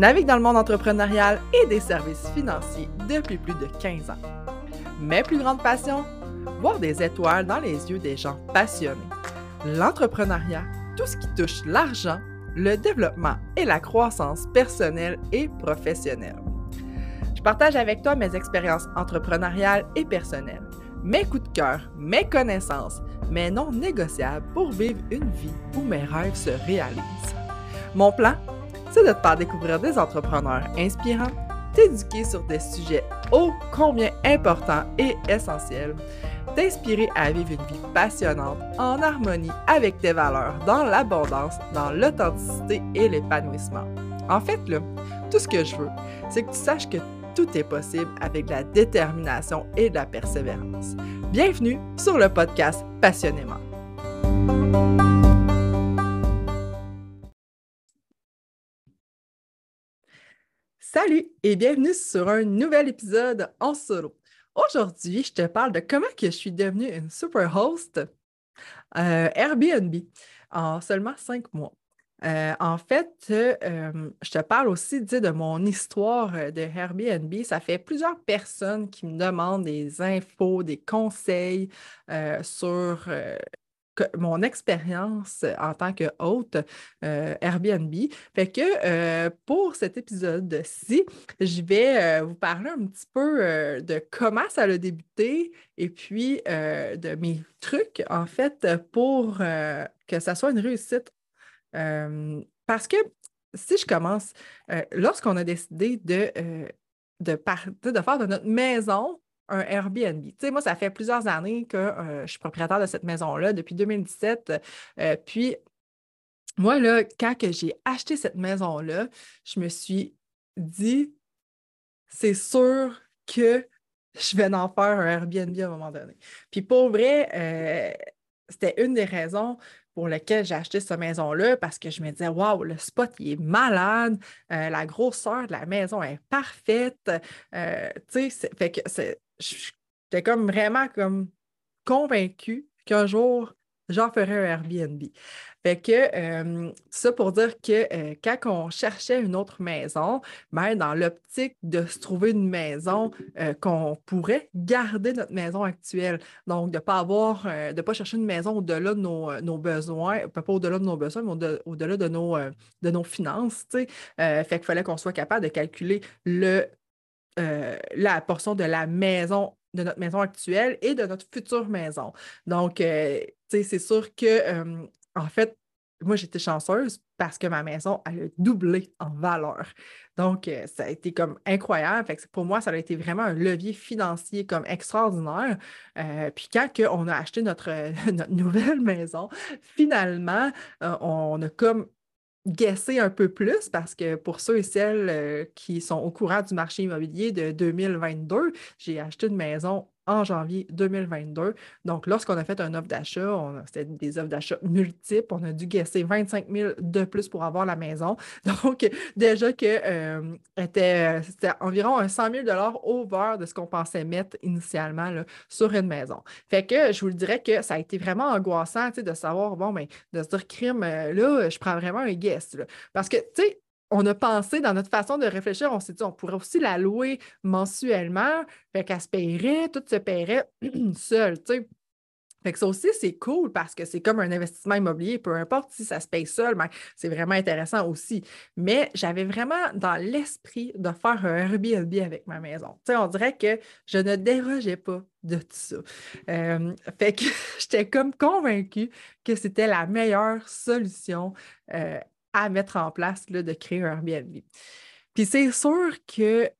Navigue dans le monde entrepreneurial et des services financiers depuis plus de 15 ans. Mes plus grandes passions Voir des étoiles dans les yeux des gens passionnés. L'entrepreneuriat, tout ce qui touche l'argent, le développement et la croissance personnelle et professionnelle. Je partage avec toi mes expériences entrepreneuriales et personnelles, mes coups de cœur, mes connaissances, mes non négociables pour vivre une vie où mes rêves se réalisent. Mon plan, c'est de te faire découvrir des entrepreneurs inspirants, t'éduquer sur des sujets ô combien importants et essentiels, t'inspirer à vivre une vie passionnante en harmonie avec tes valeurs, dans l'abondance, dans l'authenticité et l'épanouissement. En fait, là, tout ce que je veux, c'est que tu saches que tout est possible avec de la détermination et de la persévérance. Bienvenue sur le podcast Passionnément. Salut et bienvenue sur un nouvel épisode en solo. Aujourd'hui, je te parle de comment je suis devenue une super host euh, Airbnb en seulement cinq mois. Euh, en fait, euh, je te parle aussi de mon histoire de Airbnb. Ça fait plusieurs personnes qui me demandent des infos, des conseils sur mon expérience en tant que hôte euh, Airbnb. Fait que euh, pour cet épisode-ci, je vais euh, vous parler un petit peu de comment ça a débuté et puis de mes trucs, en fait, pour que ça soit une réussite. parce que si je commence, lorsqu'on a décidé de, de, de faire de notre maison un Airbnb. Tu sais, moi, ça fait plusieurs années que euh, je suis propriétaire de cette maison-là, depuis 2017. Euh, puis, moi, là, quand j'ai acheté cette maison-là, je me suis dit, c'est sûr que je vais en faire un Airbnb à un moment donné. Puis, pour vrai, euh, c'était une des raisons pour lesquelles j'ai acheté cette maison-là parce que je me disais, waouh, le spot, il est malade, la grosseur de la maison est parfaite. tu sais, fait que j'étais comme vraiment comme convaincue qu'un jour, j'en ferais un Airbnb. Fait que ça pour dire que euh, quand on cherchait une autre maison, ben, dans l'optique de se trouver une maison euh, qu'on pourrait garder notre maison actuelle. Donc, de ne pas avoir, euh, de pas chercher une maison au-delà de nos, besoins, pas au-delà de nos besoins, mais au-delà de nos, de nos finances. fait qu'il fallait qu'on soit capable de calculer le euh, la portion de la maison, de notre maison actuelle et de notre future maison. Donc, euh, c'est sûr que, euh, en fait, moi, j'étais chanceuse parce que ma maison, a doublé en valeur. Donc, ça a été comme incroyable. Pour moi, ça a été vraiment un levier financier comme extraordinaire. puis quand on a acheté notre, notre nouvelle maison, finalement, on a comme guesser un peu plus parce que pour ceux et celles euh, qui sont au courant du marché immobilier de 2022, j'ai acheté une maison en janvier 2022. Donc, lorsqu'on a fait un offre d'achat, c'était des offres d'achat multiples, on a dû guesser 25 000 de plus pour avoir la maison. Donc, déjà que euh, c'était, environ un 100 000 over de ce qu'on pensait mettre initialement sur une maison. Fait que je vous le dirais que ça a été vraiment angoissant de savoir, bon, mais ben, de se dire, crime, euh, là, je prends vraiment un guess. Parce que, tu sais, on a pensé dans notre façon de réfléchir, on s'est dit, on pourrait aussi la louer mensuellement, fait qu'elle se paierait, tout se paierait seul, tu sais. Fait que ça aussi, c'est cool parce que c'est comme un investissement immobilier, peu importe si ça se paye seul, mais c'est vraiment intéressant aussi. Mais j'avais vraiment dans l'esprit de faire un Airbnb avec ma maison. Tu sais, on dirait que je ne dérogeais pas de tout ça. Euh, fait que j'étais comme convaincue que c'était la meilleure solution euh, à mettre en place là, de créer un Airbnb. Puis c'est sûr que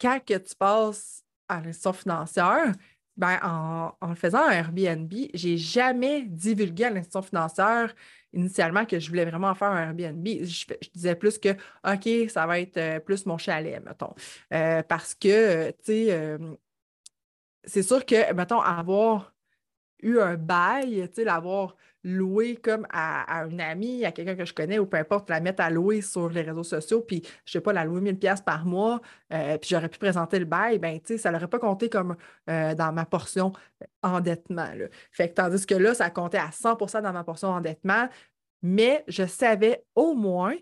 quand que tu passes à l'institution financière, ben, en, faisant un Airbnb, je n'ai jamais divulgué à l'institution financière initialement que je voulais vraiment faire un Airbnb. Je, disais plus que, OK, ça va être euh, plus mon chalet, mettons. Euh, parce que, tu sais, euh, c'est sûr que, mettons, avoir eu un bail, tu sais, l'avoir loué comme à, un ami, à quelqu'un que je connais, ou peu importe, la mettre à louer sur les réseaux sociaux, puis je sais pas, la louer 1000 pièces par mois, euh, puis j'aurais pu présenter le bail, ben tu sais, ça n'aurait pas compté comme euh, dans ma portion endettement. Là. Fait que tandis que là, ça comptait à 100 dans ma portion endettement, mais je savais au moins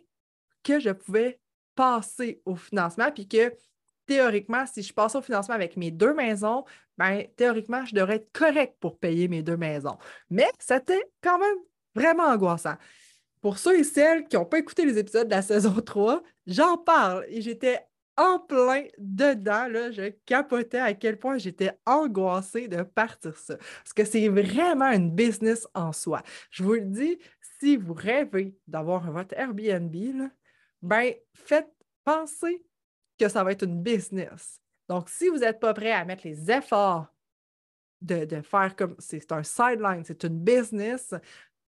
que je pouvais passer au financement, puis que théoriquement, si je passe au financement avec mes deux maisons, ben, théoriquement, je devrais être correct pour payer mes deux maisons. Mais c'était quand même vraiment angoissant. Pour ceux et celles qui n'ont pas écouté les épisodes de la saison 3, j'en parle et j'étais en plein dedans. Là, je capotais à quel point j'étais angoissée de partir ça. Parce que c'est vraiment une business en soi. Je vous le dis, si vous rêvez d'avoir votre Airbnb, là, ben, faites penser que ça va être une business. Donc, si vous n'êtes pas prêt à mettre les efforts de, de faire comme c'est un sideline, c'est une business,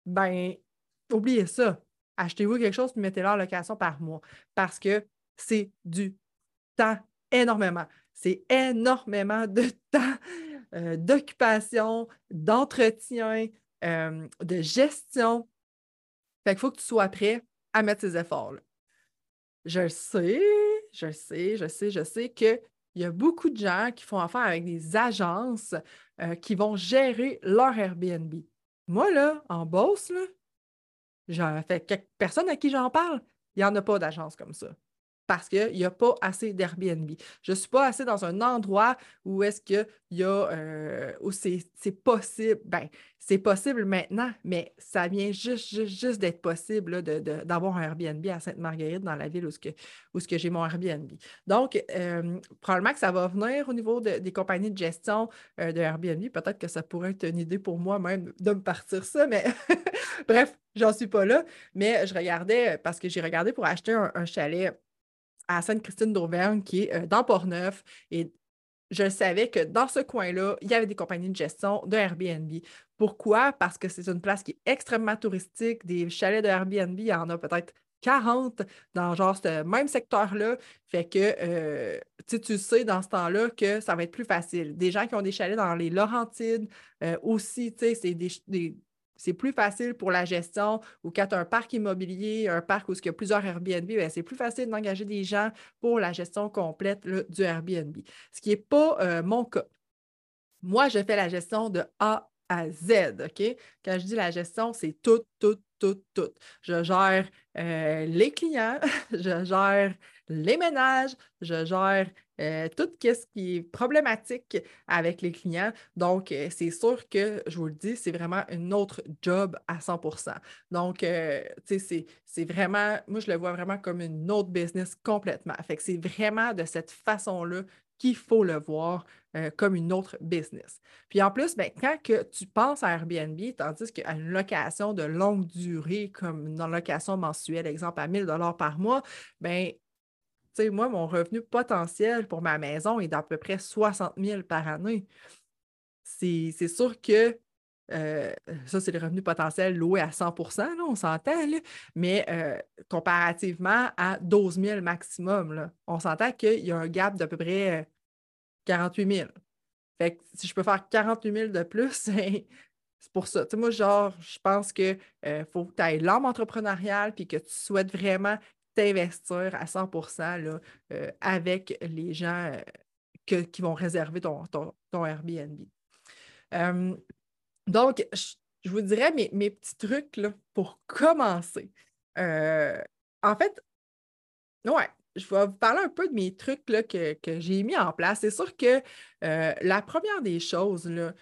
ben, oubliez ça. Achetez-vous quelque chose et mettez-le en location par mois parce que c'est du temps énormément. C'est énormément de temps, euh, d'occupation, d'entretien, euh, de gestion. Fait qu'il faut que tu sois prêt à mettre ces efforts-là. Je sais, je sais, je sais, je sais qu'il y a beaucoup de gens qui font affaire avec des agences euh, qui vont gérer leur Airbnb. Moi, là, en boss, là, j'en fait quelques personnes à qui j'en parle, il n'y en a pas d'agence comme ça parce qu'il n'y a pas assez d'Airbnb. Je ne suis pas assez dans un endroit où est-ce qu'il y a, euh, où c'est possible. Ben, c'est possible maintenant, mais ça vient juste, juste, juste d'être possible d'avoir un Airbnb à Sainte-Marguerite dans la ville où, ce que, où ce que j'ai mon Airbnb. Donc, euh, probablement que ça va venir au niveau des compagnies de gestion euh, de Airbnb. Peut-être que ça pourrait être une idée pour moi même de me partir ça, mais bref, j'en suis pas là. Mais je regardais, parce que j'ai regardé pour acheter un chalet à Sainte-Christine d'Auvergne, qui est euh, dans Port-Neuf. Et je savais que dans ce coin-là, il y avait des compagnies de gestion de Airbnb. Pourquoi? Parce que c'est une place qui est extrêmement touristique. Des chalets de Airbnb, il y en a peut-être 40 dans genre ce même secteur-là. Fait que euh, tu sais dans ce temps-là que ça va être plus facile. Des gens qui ont des chalets dans les Laurentides euh, aussi, tu sais, c'est des, c'est plus facile pour la gestion ou quand tu as un parc immobilier, un parc où il y a plusieurs Airbnb, ben, c'est plus facile d'engager des gens pour la gestion complète du Airbnb. Ce qui n'est pas euh, mon cas. Moi, je fais la gestion de A à Z, OK? Quand je dis la gestion, c'est tout, tout, tout, tout. Je gère euh, les clients, je gère les ménages, je gère euh, tout ce qui est problématique avec les clients. Donc, euh, c'est sûr que, je vous le dis, c'est vraiment une autre job à 100% Donc, euh, tu sais, c'est vraiment, moi, je le vois vraiment comme une autre business complètement. Fait que c'est vraiment de cette façon-là qu'il faut le voir comme une autre business. Puis en plus, ben, quand que tu penses à Airbnb, tandis qu'à une location de longue durée, comme une location mensuelle, exemple à 1000 par mois, ben, sais, moi, mon revenu potentiel pour ma maison est d'à peu près 60 000 par année. C'est sûr que euh, ça, c'est le revenu potentiel loué à 100 là, on s'entend, mais euh, comparativement à 12 000 maximum, là, on s'entend qu'il y a un gap d'à peu près 48 euh, 000. Fait que si je peux faire 48 000 de plus, c'est pour ça. Tu sais, moi, genre, je pense qu'il faut que tu aies l'âme entrepreneuriale puis que tu souhaites vraiment t'investir à 100 là, euh, avec les gens euh, qui vont réserver ton, ton, Airbnb. donc, je, vous dirais mes, mes petits trucs là, pour commencer. Euh, en fait, ouais, je vais vous parler un peu de mes trucs là, que, que j'ai mis en place. C'est sûr que la première des choses, là,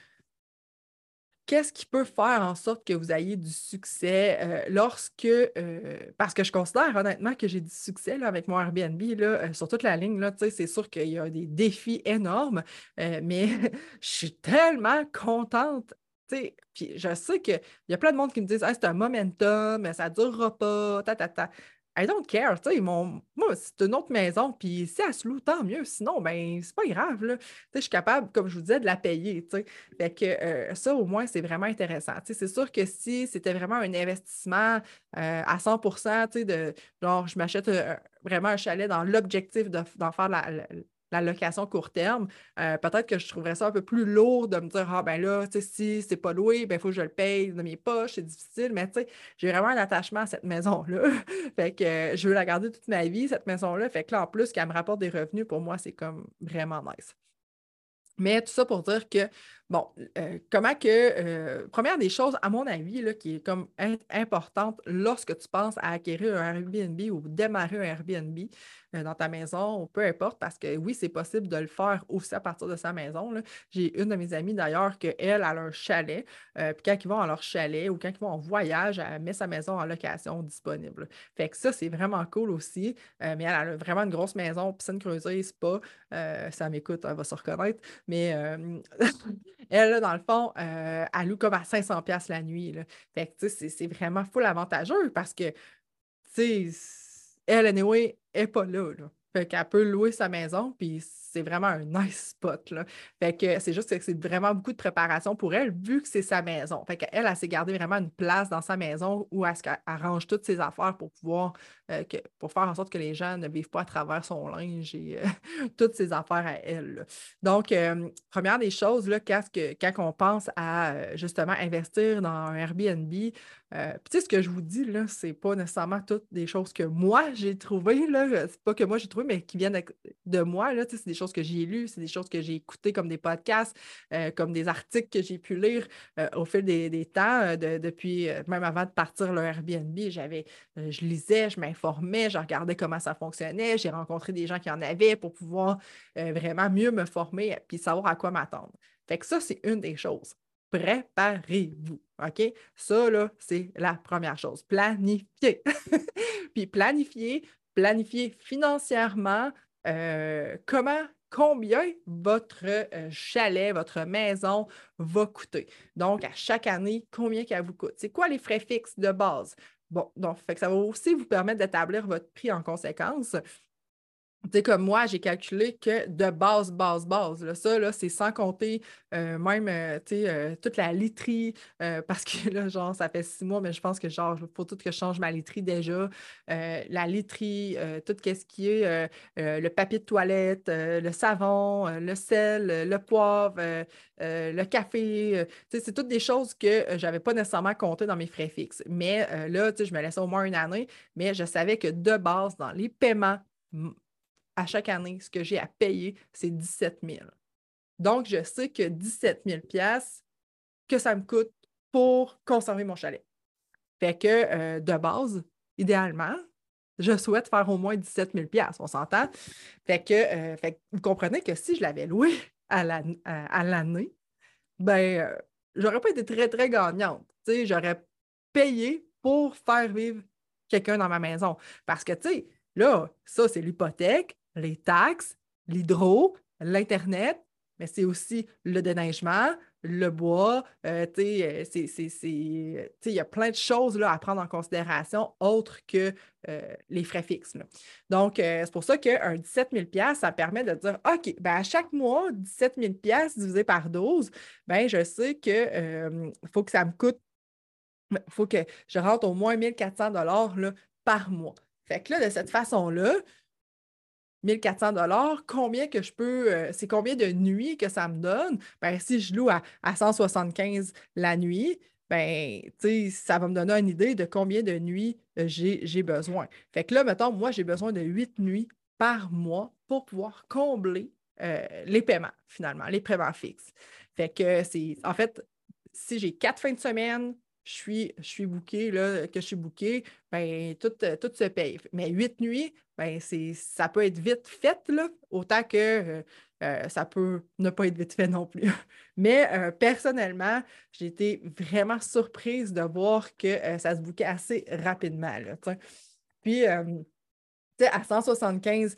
qu'est-ce qui peut faire en sorte que vous ayez du succès euh, lorsque, euh, parce que je considère honnêtement que j'ai du succès là, avec mon Airbnb là, euh, sur toute la ligne, c'est sûr qu'il y a des défis énormes, mais je suis tellement contente. Puis je sais qu'il y a plein de monde qui me disent c'est un momentum, ça ne durera pas, ta, ta, ta. I don't care, moi, c'est une autre maison, puis si elle se loue, tant mieux. Sinon, ben, c'est pas grave, là. Je suis capable, comme je vous disais, de la payer. Fait que euh, ça, au moins, c'est vraiment intéressant. C'est sûr que si c'était vraiment un investissement euh, à 100 tu sais, de genre, je m'achète euh, vraiment un chalet dans l'objectif d'en faire la location court terme, euh, peut-être que je trouverais ça un peu plus lourd de me dire Ah ben là, si c'est pas loué, ben il faut que je le paye de mes poches, c'est difficile, mais tu sais, j'ai vraiment un attachement à cette maison-là. fait que euh, je veux la garder toute ma vie, cette maison-là. Fait que là, en plus, qu'elle me rapporte des revenus, pour moi, c'est comme vraiment nice. Mais tout ça pour dire que Bon, euh, comment que, euh, première des choses, à mon avis, là, qui est comme importante lorsque tu penses à acquérir un Airbnb ou démarrer un Airbnb euh, dans ta maison, peu importe, parce que oui, c'est possible de le faire aussi à partir de sa maison. J'ai une de mes amies d'ailleurs qu'elle, elle a un chalet, puis quand ils vont à leur chalet ou quand ils vont en voyage, elle met sa maison en location disponible. Fait que ça, c'est vraiment cool aussi, mais elle a vraiment une grosse maison, piscine creusée, spa, ça m'écoute, elle va se reconnaître, mais Elle, dans le fond, euh, elle loue comme à 500$ la nuit. Fait que, c'est vraiment full avantageux parce que, tu sais, elle, anyway, n'est pas là. là. Fait qu'elle peut louer sa maison, puis c'est vraiment un nice spot. Là. Fait que c'est juste que c'est vraiment beaucoup de préparation pour elle, vu que c'est sa maison. Fait qu'elle, elle, s'est gardée vraiment une place dans sa maison où elle, arrange toutes ses affaires pour pouvoir, euh, pour faire en sorte que les gens ne vivent pas à travers son linge et euh, toutes ses affaires à elle. Donc, euh, première des choses, là, quand, quand on pense à justement investir dans un Airbnb, tu sais, ce que je vous dis, là, c'est pas nécessairement toutes des choses que moi j'ai trouvées, là. C'est pas que moi j'ai trouvé, mais qui viennent de, moi, là. c'est des choses que j'ai lues, c'est des choses que j'ai écoutées comme des podcasts, euh, comme des articles que j'ai pu lire euh, au fil des, temps, depuis, même avant de partir le Airbnb, j'avais, je lisais, je m'informais, je regardais comment ça fonctionnait, j'ai rencontré des gens qui en avaient pour pouvoir vraiment mieux me former puis savoir à quoi m'attendre. Fait que ça, c'est une des choses préparez-vous. OK? Ça, là, c'est la première chose. Planifier. Puis planifier, planifier financièrement euh, comment, combien votre euh, chalet, votre maison va coûter? Donc, à chaque année, combien qu'elle vous coûte? C'est quoi les frais fixes de base? Bon, donc, ça va aussi vous permettre d'établir votre prix en conséquence. Tu sais, comme moi, j'ai calculé que de base, base, base, là, ça, là, c'est sans compter euh, même, euh, tu sais, euh, toute la literie, parce que là, genre, ça fait six mois, mais je pense que, genre, il faut tout que je change ma literie déjà. la literie, tout ce qui est le papier de toilette, le savon, le sel, le poivre, le café. c'est toutes des choses que je n'avais pas nécessairement compté dans mes frais fixes. Mais là, tu je me laissais au moins une année, mais je savais que de base, dans les paiements, à chaque année, ce que j'ai à payer, c'est 17 000. Donc, je sais que 17 000 que ça me coûte pour conserver mon chalet. Fait que euh, de base, idéalement, je souhaite faire au moins 17 000 on s'entend? Fait que, euh, fait vous comprenez que si je l'avais loué à l'année, la, ben, euh, j'aurais pas été très, très gagnante. J'aurais payé pour faire vivre quelqu'un dans ma maison. Parce que, tu sais, là, ça, c'est l'hypothèque, les taxes, l'hydro, l'Internet, mais c'est aussi le déneigement, le bois. Euh, euh il y a plein de choses là, à prendre en considération autres que euh, les frais fixes. Donc, c'est pour ça qu'un 17 000 ça permet de dire OK, ben à chaque mois, 17 000 divisé par 12, ben, je sais qu'il faut que ça me coûte, il faut que je rentre au moins 1400 dollars par mois. Fait que là, de cette façon-là, 1400 dollars, combien que je peux, euh, c'est combien de nuits que ça me donne? Ben, si je loue à, 175 la nuit, ben, ça va me donner une idée de combien de nuits euh, j'ai besoin. Fait que là, mettons, moi, j'ai besoin de 8 nuits par mois pour pouvoir combler euh, les paiements, finalement, les paiements fixes. Fait que c'est, en fait, si j'ai quatre fins de semaine, je suis, je suis booké, là, que je suis booké, ben, tout, tout se paye. Mais huit nuits, ben, ça peut être vite fait, là, autant que euh, euh, ça peut ne pas être vite fait non plus. Mais euh, personnellement, j'ai été vraiment surprise de voir que ça se bouquait assez rapidement. Là, Puis, à 175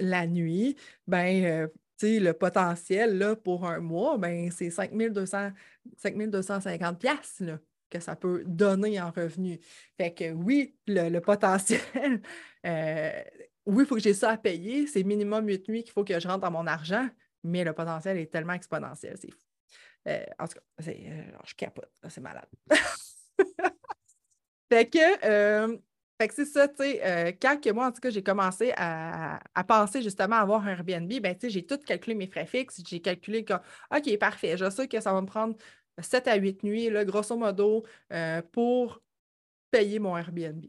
la nuit, ben, le potentiel là, pour un mois, ben, c'est 5200, 5250 là que ça peut donner en revenu. Fait que oui, le, potentiel, euh, oui, il faut que j'ai ça à payer. C'est minimum 8 nuits qu'il faut que je rentre dans mon argent, mais le potentiel est tellement exponentiel, c'est fou. Euh, en tout cas, euh, je capote, c'est malade. fait que, c'est ça, tu sais, quand que moi, en tout cas, j'ai commencé à, penser justement à avoir un Airbnb, ben, tu sais, j'ai tout calculé mes frais fixes, j'ai calculé que, OK, parfait, je sais que ça va me prendre 7 à 8 nuits, grosso modo, euh, pour payer mon Airbnb.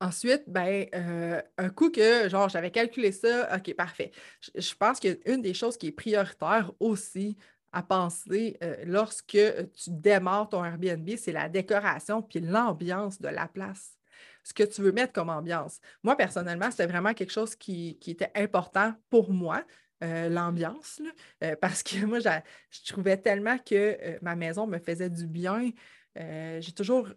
Ensuite, ben, euh, un coup que, genre, j'avais calculé ça, OK, parfait. Je, pense qu'une des choses qui est prioritaire aussi à penser euh, lorsque tu démarres ton Airbnb, c'est la décoration puis l'ambiance de la place. Ce que tu veux mettre comme ambiance. Moi, personnellement, c'était vraiment quelque chose qui, était important pour moi. Euh, l'ambiance, euh, parce que moi, je trouvais tellement que ma maison me faisait du bien. J'ai toujours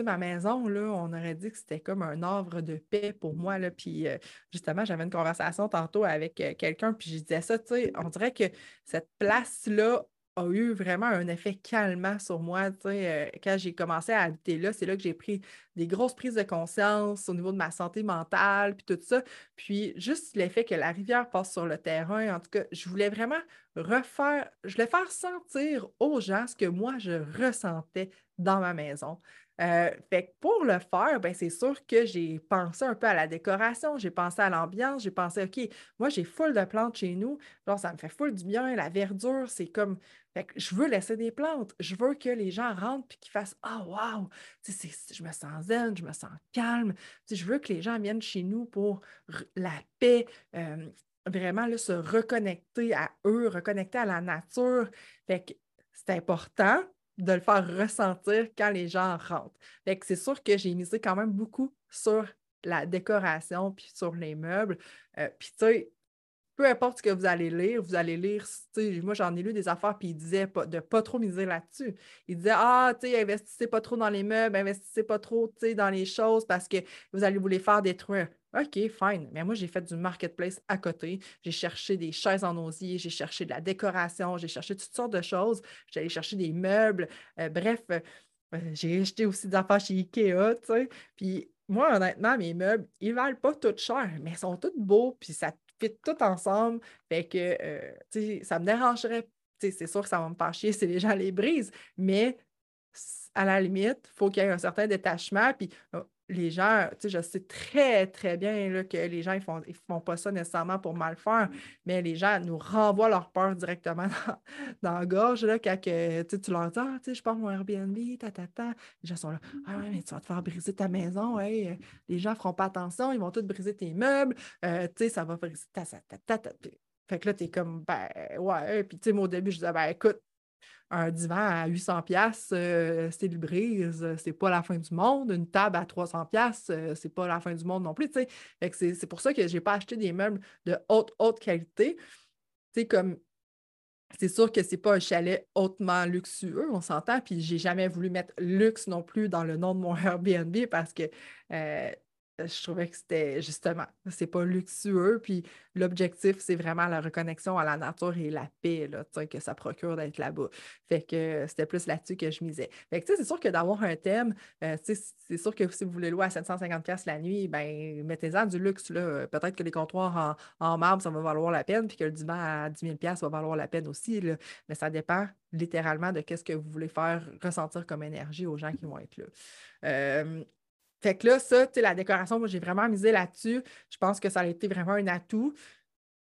sais, ma maison, là, on aurait dit que c'était comme un havre de paix pour moi. Là. Puis euh, justement, j'avais une conversation tantôt avec euh, quelqu'un, puis je disais ça, tu sais, on dirait que cette place-là a eu vraiment un effet calmant sur moi. Euh, quand j'ai commencé à habiter là, c'est là que j'ai pris des grosses prises de conscience au niveau de ma santé mentale, puis tout ça. Puis juste l'effet que la rivière passe sur le terrain, en tout cas, je voulais vraiment refaire, je voulais faire sentir aux gens ce que moi, je ressentais dans ma maison. Euh, fait pour le faire, ben, c'est sûr que j'ai pensé un peu à la décoration, j'ai pensé à l'ambiance, j'ai pensé, OK, moi, j'ai full de plantes chez nous, genre, ça me fait full du bien, la verdure, c'est comme, fait que je veux laisser des plantes, je veux que les gens rentrent puis qu'ils fassent, ah, oh, wow, je me sens zen, je me sens calme, je veux que les gens viennent chez nous pour la paix, euh, vraiment se reconnecter à eux, reconnecter à la nature. Fait que c'est important de le faire ressentir quand les gens rentrent. Fait c'est sûr que j'ai misé quand même beaucoup sur la décoration puis sur les meubles. Euh, puis tu sais, peu importe ce que vous allez lire, vous allez lire, moi j'en ai lu des affaires, puis il disait pas, de pas trop miser là-dessus. Il disait, ah, tu sais, investissez pas trop dans les meubles, investissez pas trop, dans les choses parce que vous allez vous les faire détruire. OK, fine. Mais moi, j'ai fait du marketplace à côté. J'ai cherché des chaises en osier, j'ai cherché de la décoration, j'ai cherché toutes sortes de choses. J'allais chercher des meubles. Euh, bref, euh, euh, j'ai acheté aussi des affaires chez Ikea, tu sais. Puis moi, honnêtement, mes meubles, ils valent pas tout cher, mais ils sont tous beaux, puis ça fit tout ensemble. Fait que, tu sais, ça me dérangerait. Tu sais, c'est sûr que ça va me faire chier si les gens les brisent, mais à la limite, il faut qu'il y ait un certain détachement. Puis les gens, tu sais, je sais très, très bien là, que les gens, ils font, ils font pas ça nécessairement pour mal faire, mais les gens nous renvoient leur peur directement dans, la gorge, là, quand que, tu leur dis, ah, tu sais, je parle mon Airbnb, ta, ta, ta. Les gens sont là, ah ouais, mais tu vas te faire briser ta maison, hey, les gens feront pas attention, ils vont tous briser tes meubles, euh, tu sais, ça va briser ta, ta, ta, ta. Fait que là, tu es comme, ben, ouais. Puis, tu sais, moi, au début, je disais, ben, écoute, un divan à 800 pièces euh, c'est le brise, euh, c'est pas la fin du monde. Une table à 300 pièces euh, c'est pas la fin du monde non plus, C'est pour ça que j'ai pas acheté des meubles de haute, haute qualité. Comme c'est sûr que c'est pas un chalet hautement luxueux, on s'entend, puis j'ai jamais voulu mettre luxe non plus dans le nom de mon Airbnb parce que je trouvais que c'était justement, c'est pas luxueux. Puis l'objectif, c'est vraiment la reconnexion à la nature et la paix là, que ça procure d'être là-bas. Fait que c'était plus là-dessus que je misais. Fait que c'est sûr que d'avoir un thème, euh, c'est sûr que si vous voulez louer à 750$ la nuit, ben mettez-en du luxe. Peut-être que les comptoirs en, marbre, ça va valoir la peine, puis que le divan à 10 000$ va valoir la peine aussi. Là. Mais ça dépend littéralement de ce que vous voulez faire ressentir comme énergie aux gens qui vont être là. Euh, fait que là, ça, tu sais, la décoration, moi, j'ai vraiment misé là-dessus. Je pense que ça a été vraiment un atout.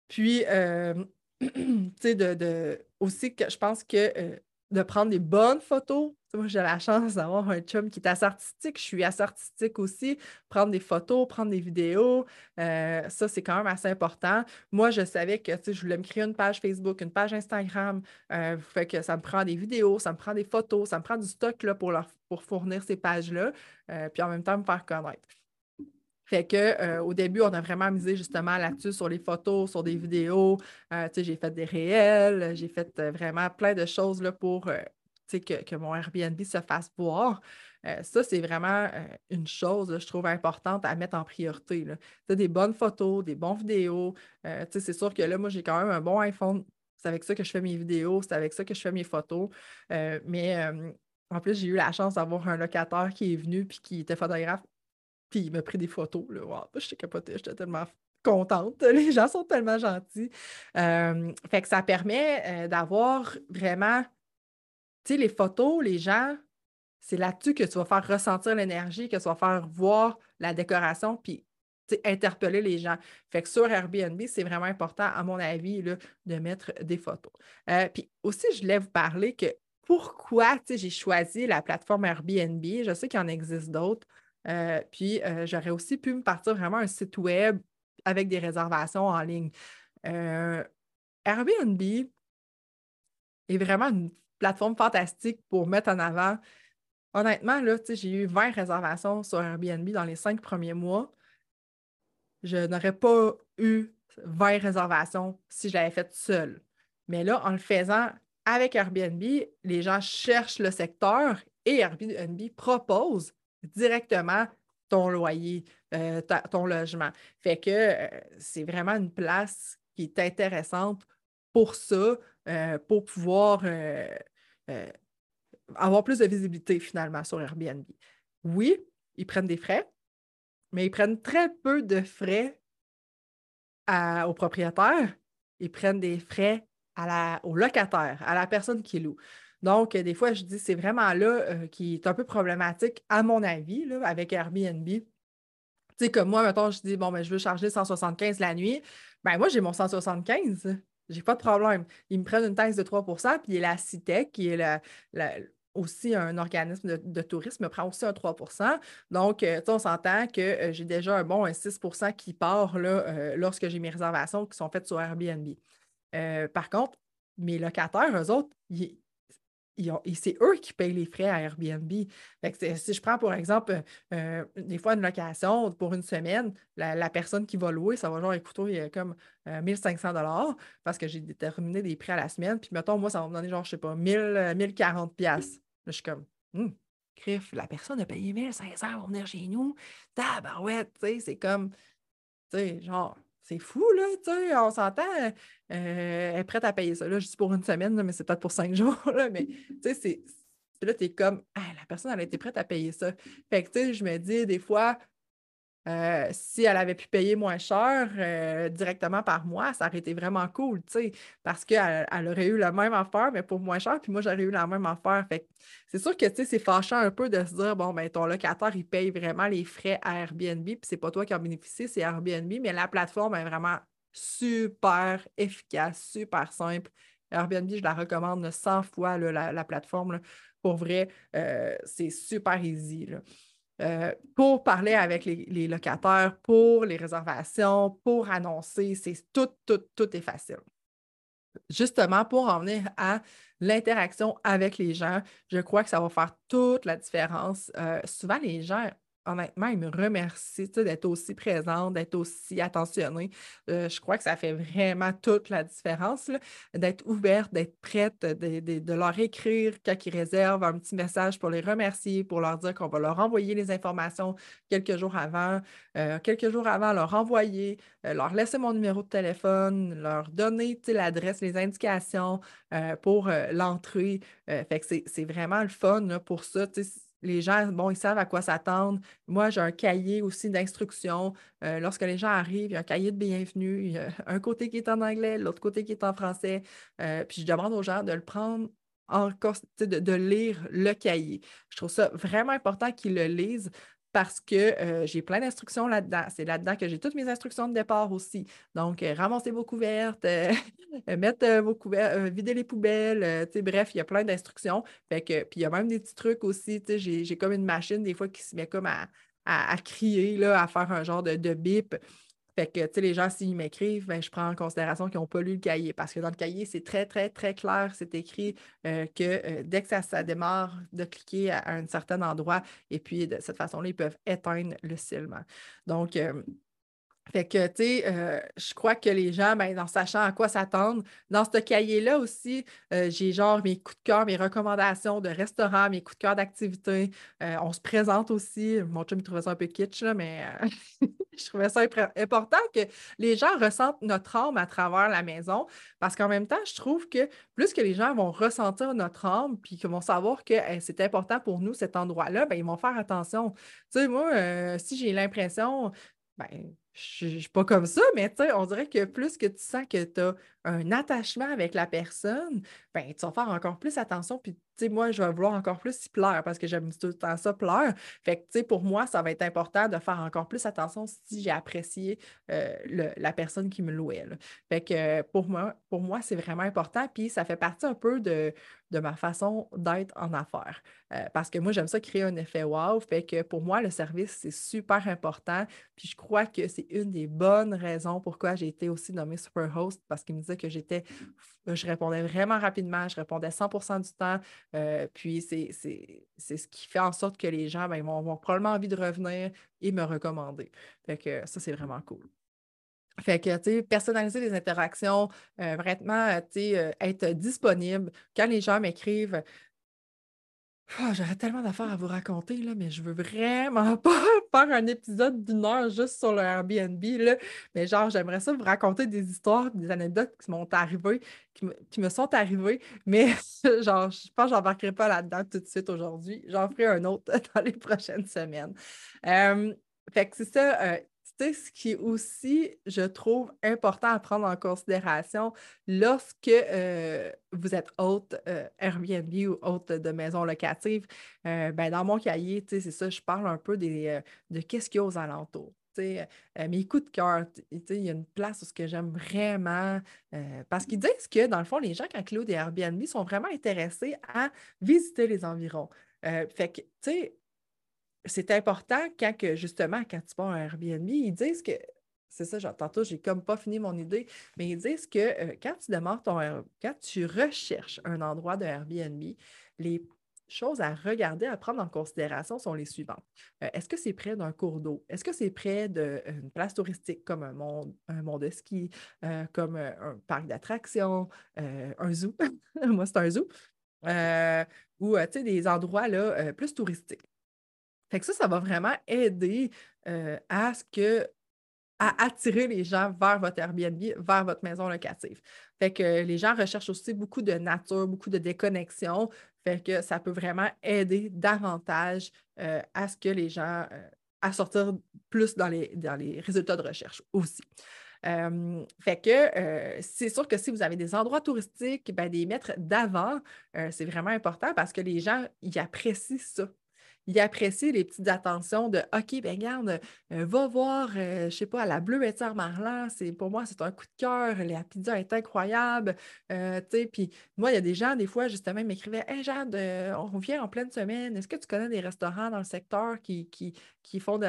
Puis, euh, tu sais, de, aussi que je pense que euh, de prendre des bonnes photos. Moi, j'ai la chance d'avoir un chum qui est assez artistique. Je suis assez artistique aussi. Prendre des photos, prendre des vidéos, euh, ça, c'est quand même assez important. Moi, je savais que je voulais me créer une page Facebook, une page Instagram. Euh, fait que ça me prend des vidéos, ça me prend des photos, ça me prend du stock là, pour, leur, pour fournir ces pages-là. Euh, puis en même temps, me faire connaître. Fait que au début, on a vraiment misé justement là-dessus, sur les photos, sur des vidéos. Euh, j'ai fait des réels, j'ai fait vraiment plein de choses là, pour que, que, mon Airbnb se fasse voir. ça, c'est vraiment une chose, je trouve, importante à mettre en priorité. Tu des bonnes photos, des bonnes vidéos. c'est sûr que là, moi, j'ai quand même un bon iPhone. C'est avec ça que je fais mes vidéos, c'est avec ça que je fais mes photos. mais en plus, j'ai eu la chance d'avoir un locataire qui est venu puis qui était photographe puis il m'a pris des photos. Là. Wow, j'étais capotée, j'étais tellement contente. Les gens sont tellement gentils. fait que ça permet euh, d'avoir vraiment, les photos, les gens, c'est là-dessus que tu vas faire ressentir l'énergie, que tu vas faire voir la décoration, puis interpeller les gens. Fait que sur Airbnb, c'est vraiment important, à mon avis, là, de mettre des photos. Euh, puis aussi, je voulais vous parler que pourquoi j'ai choisi la plateforme Airbnb. Je sais qu'il en existe d'autres. Euh, puis, euh, j'aurais aussi pu me partir vraiment un site web avec des réservations en ligne. Airbnb, est vraiment une plateforme fantastique pour mettre en avant. Honnêtement, là, j'ai eu 20 réservations sur Airbnb dans les cinq premiers mois. Je n'aurais pas eu 20 réservations si je l'avais fait seule. Mais là, en le faisant avec Airbnb, les gens cherchent le secteur et Airbnb propose directement ton loyer, euh, ton logement. Fait que euh, c'est vraiment une place qui est intéressante pour ça, euh, pour pouvoir avoir plus de visibilité finalement sur Airbnb. Oui, ils prennent des frais, mais ils prennent très peu de frais aux propriétaires. Ils prennent des frais à la, aux locataires, à la personne qui loue. Donc, des fois, je dis, c'est vraiment là euh, qui est un peu problématique, à mon avis, là, avec Airbnb. Tu sais, comme moi, mettons, je dis, bon, ben, je veux charger 175 la nuit. Ben, moi, j'ai mon 175. J'ai pas de problème. Ils me prennent une taxe de 3% puis la CITEC, qui est aussi un organisme de, tourisme, me prend aussi un 3% Donc, euh, on s'entend que euh, j'ai déjà un bon 6% qui part là, lorsque j'ai mes réservations qui sont faites sur Airbnb. par contre, mes locataires, eux autres, ils, c'est eux qui payent les frais à Airbnb. si je prends, par exemple, euh, des fois une location pour une semaine, la, personne qui va louer, ça va genre écouter comme 1500 euh, dollars parce que j'ai déterminé des prix à la semaine. Puis, mettons, moi, ça va me donner genre, je sais pas, 1000, 1040 pièces. Là, je suis comme, hum, crif, la personne a payé 1500 pour venir chez nous? Tabarouette, tu sais, c'est comme, tu sais, genre, c'est fou, là, tu sais, on s'entend, euh, elle est prête à payer ça. Là, dis pour une semaine, mais c'est peut-être pour cinq jours, là, mais tu sais, c'est. Là, tu es comme, la personne, elle a été prête à payer ça. Fait que, tu sais, je me dis, des fois, euh, si elle avait pu payer moins cher euh, directement par mois, ça aurait été vraiment cool, tu sais, parce qu'elle elle aurait eu la même affaire, mais pour moins cher, puis moi, j'aurais eu la même affaire. Fait c'est sûr que, tu sais, c'est fâchant un peu de se dire, bon, ben ton locataire, il paye vraiment les frais à Airbnb, puis c'est pas toi qui en bénéficie, c'est Airbnb, mais la plateforme est vraiment super efficace, super simple. Airbnb, je la recommande 100 fois, la, plateforme. Pour vrai, euh, c'est super easy. Euh, pour parler avec les, locataires, pour les réservations, pour annoncer, c'est tout, tout, tout est facile. Justement, pour en venir à l'interaction avec les gens, je crois que ça va faire toute la différence. Euh, souvent, les gens honnêtement, il me remercie d'être aussi présente, d'être aussi attentionnée. Euh, je crois que ça fait vraiment toute la différence, d'être ouverte, d'être prête, de, leur écrire quand ils réservent un petit message pour les remercier, pour leur dire qu'on va leur envoyer les informations quelques jours avant, euh, quelques jours avant, leur envoyer, euh, leur laisser mon numéro de téléphone, leur donner l'adresse, les indications pour l'entrée. fait que c'est vraiment le fun pour ça les gens, bon, ils savent à quoi s'attendre. Moi, j'ai un cahier aussi d'instructions. Euh, lorsque les gens arrivent, il y a un cahier de bienvenue. Il y a un côté qui est en anglais, l'autre côté qui est en français. Euh, puis je demande aux gens de le prendre en de, de, lire le cahier. Je trouve ça vraiment important qu'ils le lisent parce que euh, j'ai plein d'instructions là-dedans. C'est là-dedans que j'ai toutes mes instructions de départ aussi. Donc, euh, ramasser vos couvertes, euh, mettre vos couvertes, vider les poubelles, bref, il y a plein d'instructions. Puis il y a même des petits trucs aussi. J'ai comme une machine des fois qui se met comme à, crier, là, à faire un genre de bip. Fait que, tu sais, les gens, s'ils m'écrivent, ben, je prends en considération qu'ils n'ont pas lu le cahier. Parce que dans le cahier, c'est très, très, très clair. C'est écrit euh, que euh, dès que ça, démarre, de cliquer à, un certain endroit. Et puis, de cette façon-là, ils peuvent éteindre le cilement. Donc, euh, fait que, tu sais, euh, je crois que les gens, ben, en sachant à quoi s'attendre, dans ce cahier-là aussi, euh, j'ai genre mes coups de cœur, mes recommandations de restaurants, mes coups de cœur d'activités. Euh, on se présente aussi. Mon chum, il trouvait ça un peu kitsch, là, mais je trouvais ça important que les gens ressentent notre âme à travers la maison parce qu'en même temps, je trouve que plus que les gens vont ressentir notre âme puis qu'ils vont savoir que c'est important pour nous, cet endroit-là, ben, ils vont faire attention. Tu sais, moi, si j'ai l'impression, ben, je ne suis pas comme ça, mais on dirait que plus que tu sens que tu as un attachement avec la personne, ben, tu vas faire encore plus attention. Puis, moi, je vais vouloir encore plus y plaire parce que j'aime tout le temps ça, plaire. Fait que, pour moi, ça va être important de faire encore plus attention si j'ai apprécié euh, la personne qui me louait. Fait que pour moi, pour moi c'est vraiment important. Puis, ça fait partie un peu de, de ma façon d'être en affaires. Euh, parce que moi, j'aime ça créer un effet wow. Fait que pour moi, le service, c'est super important. Puis je crois que c'est une des bonnes raisons pourquoi j'ai été aussi nommée Superhost, parce qu'il me disait que j'étais, je répondais vraiment rapidement, je répondais 100% du temps. Euh, puis c'est ce qui fait en sorte que les gens ben, vont avoir probablement envie de revenir et me recommander. Fait que ça, c'est vraiment cool. Fait que, tu personnaliser les interactions, euh, vraiment, tu sais, euh, être disponible. Quand les gens m'écrivent, oh, j'aurais tellement d'affaires à vous raconter, là, mais je veux vraiment pas faire un épisode d'une heure juste sur le Airbnb, là. Mais genre, j'aimerais ça vous raconter des histoires, des anecdotes qui m'ont arrivé, qui me, sont arrivées, mais genre, je pense que j'embarquerai pas là-dedans tout de suite aujourd'hui. J'en ferai un autre dans les prochaines semaines. Euh, fait que c'est ça, ce qui est aussi, je trouve, important à prendre en considération lorsque euh, vous êtes hôte euh, Airbnb ou hôte de maison locative, euh, ben, dans mon cahier, c'est ça, je parle un peu de qu'est-ce qu'il y a aux alentours. mes coups de cœur, il y a une place où ce que j'aime vraiment, parce qu'ils disent que, dans le fond, les gens, quand ils louent des Airbnb, sont vraiment intéressés à visiter les environs. fait que, tu sais, c'est important quand que, justement, quand tu pars à Airbnb, ils disent que, c'est ça, tantôt, j'ai comme pas fini mon idée, mais ils disent que euh, quand tu demandes ton quand tu recherches un endroit de Airbnb, les choses à regarder, à prendre en considération sont les suivantes. Euh, est-ce que c'est près d'un cours d'eau? Est-ce que c'est près d'une place touristique comme un mont, un mont de ski, euh, comme un parc d'attractions, un zoo? Moi, c'est un zoo. ou des endroits là, plus touristiques. Fait que ça, ça va vraiment aider euh, à ce que à attirer les gens vers votre Airbnb, vers votre maison locative. Fait que les gens recherchent aussi beaucoup de nature, beaucoup de déconnexion. Fait que ça peut vraiment aider davantage euh, à ce que les gens, euh, à sortir plus dans les, dans les résultats de recherche aussi. fait que c'est sûr que si vous avez des endroits touristiques, ben, des mettre d'avant, c'est vraiment important parce que les gens, ils apprécient ça il apprécie les petites attentions de OK, ben regarde, euh, va voir, je euh, je sais pas, à la Bleu Étière Marlan, c'est pour moi, c'est un coup de cœur, la pizza est incroyable. Euh, puis moi, il y a des gens, des fois, justement, ils m'écrivaient Hey Jade, on vient en pleine semaine, est-ce que tu connais des restaurants dans le secteur qui, qui, qui font,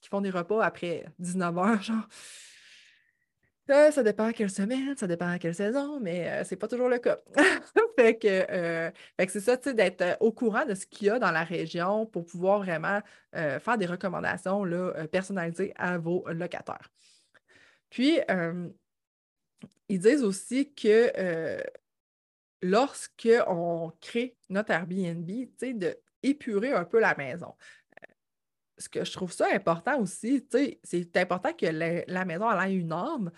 qui font des repas après 19 heures, genre? Ça, dépend à quelle semaine, ça dépend à quelle saison, mais euh, c'est pas toujours le cas. fait que, euh, que c'est ça, d'être euh, au courant de ce qu'il y a dans la région pour pouvoir vraiment faire des recommandations là, personnalisées à vos locataires. Puis, ils disent aussi que lorsqu'on crée notre Airbnb, de épurer un peu la maison ce que je trouve ça important aussi, c'est important que la, maison ait une âme,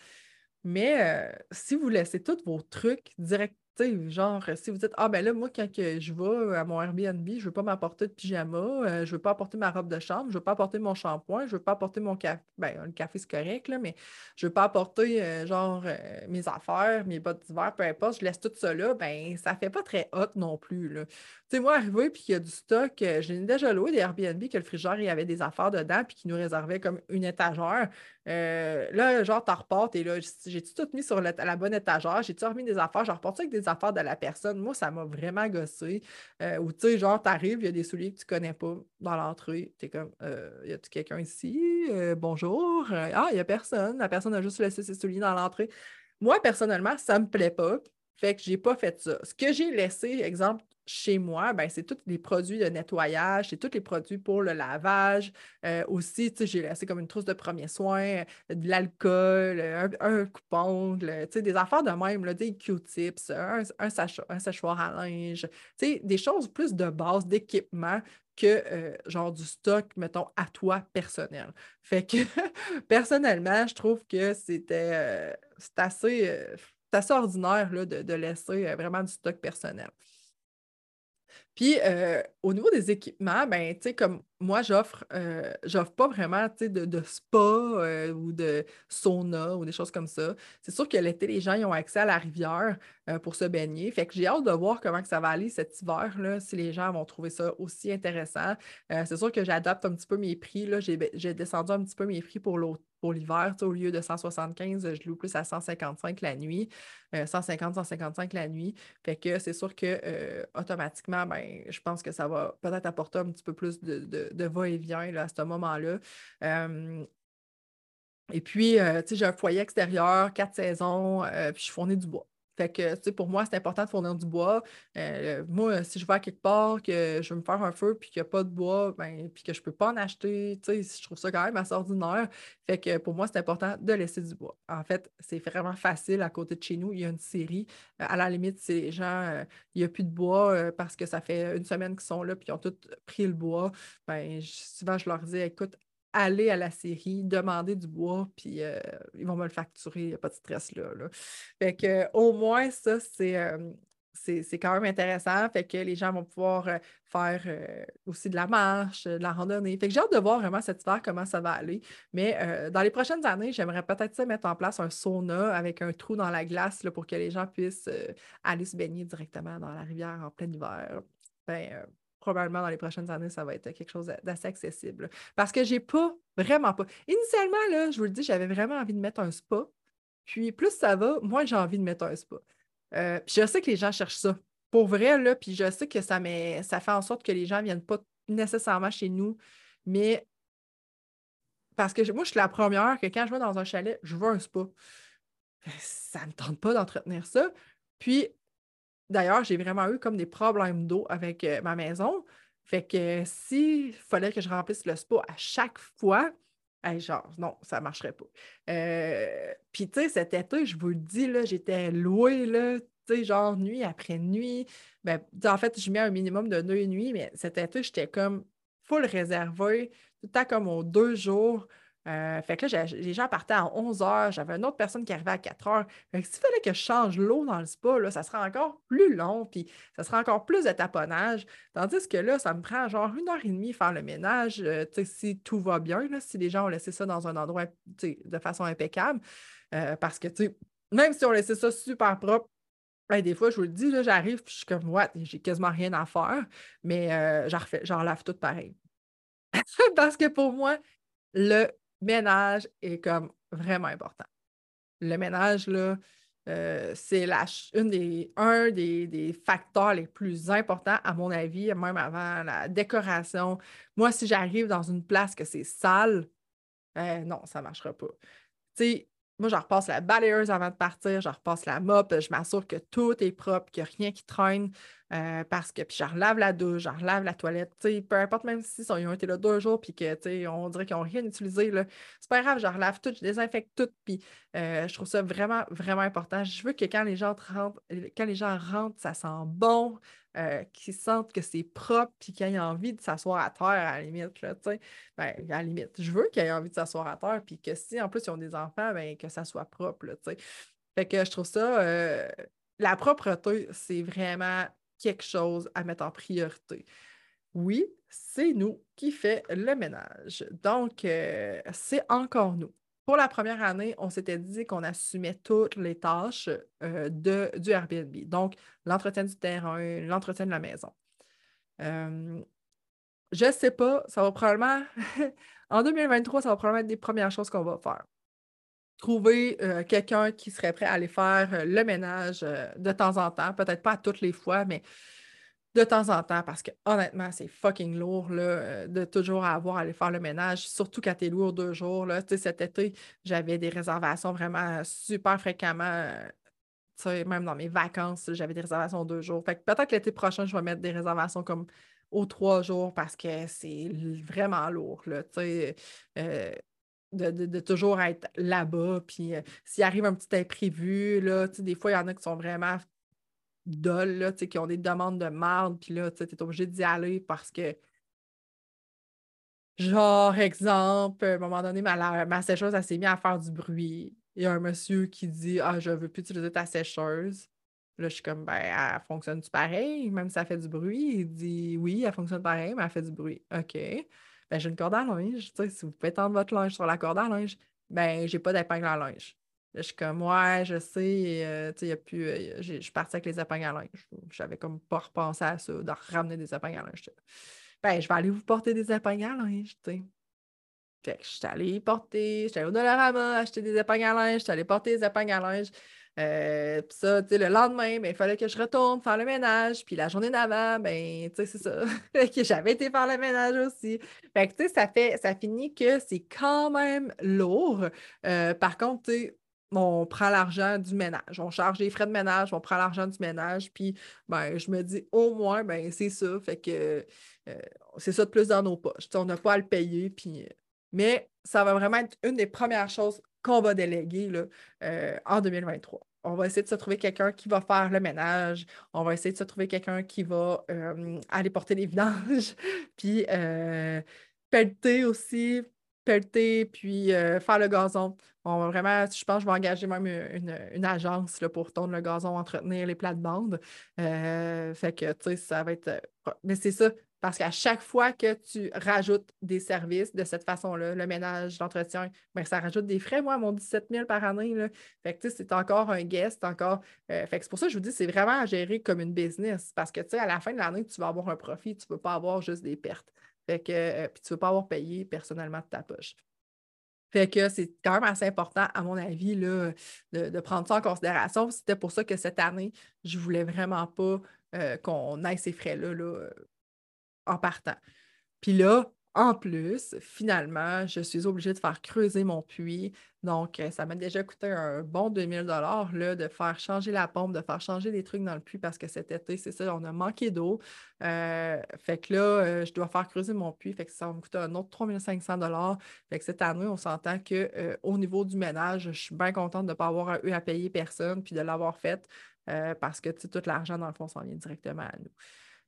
mais euh, si vous laissez tous vos trucs direct, genre, si vous dites, ah ben là, moi, quand je vais à mon Airbnb, je ne veux pas m'apporter de pyjama, euh, je ne veux pas apporter ma robe de chambre, je ne veux pas apporter mon shampoing, je ne veux pas apporter mon café. Ben, le café, c'est correct, là, mais je ne veux pas apporter, euh, genre, mes affaires, mes bottes d'hiver, peu importe, je laisse tout ça là, ben, ça fait pas très hot non plus, là. Sais, moi, arrivé, puis qu'il y a du stock, j'ai déjà loué des Airbnb que le frigère, il y avait des affaires dedans, puis qui nous réservait comme une étagère. Euh, là, genre, t'en reportes et là, j'ai-tu tout mis sur la, bonne étagère? J'ai-tu remis des affaires? Je reporte avec des affaires de la personne. Moi, ça m'a vraiment gossé. Euh, ou tu sais, genre, t'arrives, il y a des souliers que tu connais pas dans l'entrée. T'es comme, euh, y a-tu quelqu'un ici? bonjour. ah, il y a personne. La personne a juste laissé ses souliers dans l'entrée. Moi, personnellement, ça me plaît pas. Fait que j'ai pas fait ça. Ce que j'ai laissé, exemple, chez moi, ben, c'est tous les produits de nettoyage, c'est tous les produits pour le lavage. Euh, aussi, j'ai laissé comme une trousse de premiers soins, euh, de l'alcool, un, un coupe-ongle, des affaires de même, des Q-tips, un, un, séchoir à linge, des choses plus de base, d'équipement que euh, genre du stock, mettons, à toi personnel. Fait que personnellement, je trouve que c'était assez, assez ordinaire là, de, de, laisser vraiment du stock personnel. Puis au niveau des équipements, ben, tu sais, comme moi, j'offre, euh, j'offre pas vraiment de, de spa euh, ou de sauna ou des choses comme ça. C'est sûr que l'été, les gens ont accès à la rivière pour se baigner. Fait que j'ai hâte de voir comment que ça va aller cet hiver, là, si les gens vont trouver ça aussi intéressant. c'est sûr que j'adapte un petit peu mes prix. Là. J'ai, descendu un petit peu mes prix pour pour l'hiver. Au lieu de 175, je loue plus à 155 la nuit, 150, 155 la nuit. Fait que c'est sûr que automatiquement, ben, je pense que ça va peut-être apporter un petit peu plus de, va-et-vient à ce moment-là. et puis, j'ai un foyer extérieur, quatre saisons, puis je fournis du bois. Fait que, tu sais, pour moi, c'est important de fournir du bois. Euh, moi, si je vais à quelque part, que je veux me faire un feu, puis qu'il n'y a pas de bois, ben, puis que je ne peux pas en acheter, tu sais, je trouve ça quand même assez ordinaire. Fait que pour moi, c'est important de laisser du bois. En fait, c'est vraiment facile à côté de chez nous. Il y a une série. Euh, à la limite, si les gens, euh, il n'y a plus de bois parce que ça fait une semaine qu'ils sont là, puis ils ont tous pris le bois, ben, souvent, je leur dis, écoute, aller à la série, demander du bois, puis euh, ils vont me le facturer, il n'y a pas de stress là. Fait que au moins, ça, euh, c'est. c'est quand même intéressant. Fait que les gens vont pouvoir euh, faire aussi de la marche, de la randonnée. Fait que j'ai hâte de voir vraiment cet hiver comment ça va aller. Mais dans les prochaines années, j'aimerais peut-être mettre en place un sauna avec un trou dans la glace pour que les gens puissent aller se baigner directement dans la rivière en plein hiver. Ben, probablement dans les prochaines années, ça va être quelque chose d'assez accessible. Parce que j'ai pas, vraiment pas. Initialement, là, je vous le dis, j'avais vraiment envie de mettre un spa. Puis plus ça va, moins j'ai envie de mettre un spa. Euh, puis je sais que les gens cherchent ça. Pour vrai, là, puis je sais que ça, ça fait en sorte que les gens ne viennent pas nécessairement chez nous, mais parce que moi, je suis la première que quand je vais dans un chalet, je veux un spa. Ça ne me tente pas d'entretenir ça. Puis, D'ailleurs, j'ai vraiment eu comme des problèmes d'eau avec euh, ma maison. Fait que s'il fallait que je remplisse le spa à chaque fois, genre, non, ça ne marcherait pas. Euh, puis, tu sais, cet été, je vous le dis, j'étais louée, là, tu sais, genre nuit après nuit. Ben, en fait, je mets un minimum de deux nuits, mais cet été, j'étais comme full réservée, tout le temps comme aux deux jours. Euh, fait que là, les gens partaient à 11 heures, j'avais une autre personne qui arrivait à 4 heures. Fait que s'il fallait que je change l'eau dans le spa, là, ça serait encore plus long, puis ça serait encore plus de taponnage. Tandis que là, ça me prend genre une heure et demie faire le ménage, euh, si tout va bien, si les gens ont laissé ça dans un endroit de façon impeccable. Euh, parce que même si on laissait ça super propre, ben, des fois, je vous le dis, j'arrive, puis je suis comme, what, j'ai quasiment rien à faire, mais j'en lave tout pareil. parce que pour moi, le ménage est comme vraiment important. Le ménage, là, euh, c'est des, un des, facteurs les plus importants, à mon avis, même avant la décoration. Moi, si j'arrive dans une place que c'est sale, euh, non, ça ne marchera pas. Moi, je repasse la balayeuse avant de partir, je repasse la mop, je m'assure que tout est propre, qu'il n'y a rien qui traîne. Euh, parce que puis je relave la douche, je relave la toilette, peu importe, même si ils ont été là deux jours puis que on dirait qu'ils n'ont rien utilisé, c'est pas grave, je relave tout, je désinfecte tout, puis euh, je trouve ça vraiment, vraiment important. Je veux que quand les gens rentrent, quand les gens rentrent, ça sent bon, euh, qu'ils sentent que c'est propre, puis qu'ils aient envie de s'asseoir à terre à la limite, là, ben, à la limite. Je veux qu'ils aient envie de s'asseoir à terre, puis que si en plus ils ont des enfants, ben, que ça soit propre, là, Fait que je trouve ça, la propreté, c'est vraiment quelque chose à mettre en priorité. Oui, c'est nous qui fait le ménage. Donc, euh, c'est encore nous. Pour la première année, on s'était dit qu'on assumait toutes les tâches euh, de, du Airbnb. Donc, l'entretien du terrain, l'entretien de la maison. Euh, je ne sais pas, ça va probablement, en 2023, ça va probablement être des premières choses qu'on va faire. Trouver quelqu'un qui serait prêt à aller faire le ménage de temps en temps, peut-être pas toutes les fois, mais de temps en temps, parce que honnêtement, c'est fucking lourd là, de toujours avoir à aller faire le ménage, surtout quand tu es lourd deux jours. Là. Cet été, j'avais des réservations vraiment super fréquemment. même dans mes vacances, j'avais des réservations deux jours. Peut-être que l'été prochain, je vais mettre des réservations comme aux trois jours parce que c'est vraiment lourd. Là, euh, de, toujours être là-bas. Puis euh, s'il arrive un petit imprévu, là, des fois, il y en a qui sont vraiment dolles, qui ont des demandes de marde, puis là, tu es obligé d'y aller parce que, genre, exemple, à un moment donné, ma, ma sécheuse, elle s'est mise à faire du bruit. Il y a un monsieur qui dit Ah, je veux plus utiliser ta sécheuse. Là, je suis comme, ben, elle fonctionne-tu pareil, même si ça fait du bruit? Il dit, oui, elle fonctionne pareil, mais elle fait du bruit. OK. Ben, j'ai une corde à linge. si vous pouvez tendre votre linge sur la corde à linge, ben, j'ai pas d'épingle à linge. je suis comme, ouais, je sais, euh, tu a plus. Euh, je suis partie avec les épingles à linge. J'avais comme pas repensé à ça, de ramener des épingles à linge. Ben, je vais aller vous porter des épingles à linge, tu sais. Fait que je suis allée porter, j'étais allée au Dollarama, acheter des épingles à linge, j'étais allée porter des épingles à linge. Euh, puis ça, tu sais, le lendemain, ben, il fallait que je retourne faire le ménage. Puis la journée d'avant, ben, tu sais, c'est ça. que j'avais été faire le ménage aussi. Fait que, tu sais, ça ça finit que c'est quand même lourd. Euh, par contre, tu on prend l'argent du ménage. On charge les frais de ménage, on prend l'argent du ménage, puis ben, je me dis au moins, ben, c'est ça. Fait que euh, c'est ça de plus dans nos poches. on n'a pas à le payer. Puis, mais ça va vraiment être une des premières choses qu'on va déléguer là, euh, en 2023. On va essayer de se trouver quelqu'un qui va faire le ménage. On va essayer de se trouver quelqu'un qui va euh, aller porter les vidanges, puis euh, pelleter aussi, pelleter, puis faire le gazon. On va vraiment, je pense, je vais engager même une, agence là, pour tourner le gazon, entretenir les plates-bandes. fait que, tu sais, ça va être. Mais c'est ça, parce qu'à chaque fois que tu rajoutes des services de cette façon-là, le ménage, l'entretien, ben, ça rajoute des frais. Moi, mon 17 000 par année, fait que c'est encore un guest, encore. Euh, fait c'est pour ça que je vous dis, c'est vraiment à gérer comme une business. Parce que à la fin de l'année, tu vas avoir un profit, tu ne peux pas avoir juste des pertes. Fait que, euh, puis tu ne veux pas avoir payé personnellement de ta poche. Fait que c'est quand même assez important, à mon avis, là, de, prendre ça en considération. C'était pour ça que cette année, je ne voulais vraiment pas euh, qu'on ait ces frais-là là, en partant. Puis là, en plus, finalement, je suis obligée de faire creuser mon puits. Donc, euh, ça m'a déjà coûté un bon 2000 dollars de faire changer la pompe, de faire changer des trucs dans le puits parce que cet été, c'est ça, on a manqué d'eau. Euh, fait que là, euh, je dois faire creuser mon puits. Fait que ça va me coûter un autre 3500 dollars. Fait que cette année, on s'entend qu'au niveau du ménage, je suis bien contente de ne pas avoir eu à payer personne puis de l'avoir fait parce que tout l'argent, dans le fond, s'en vient directement à nous.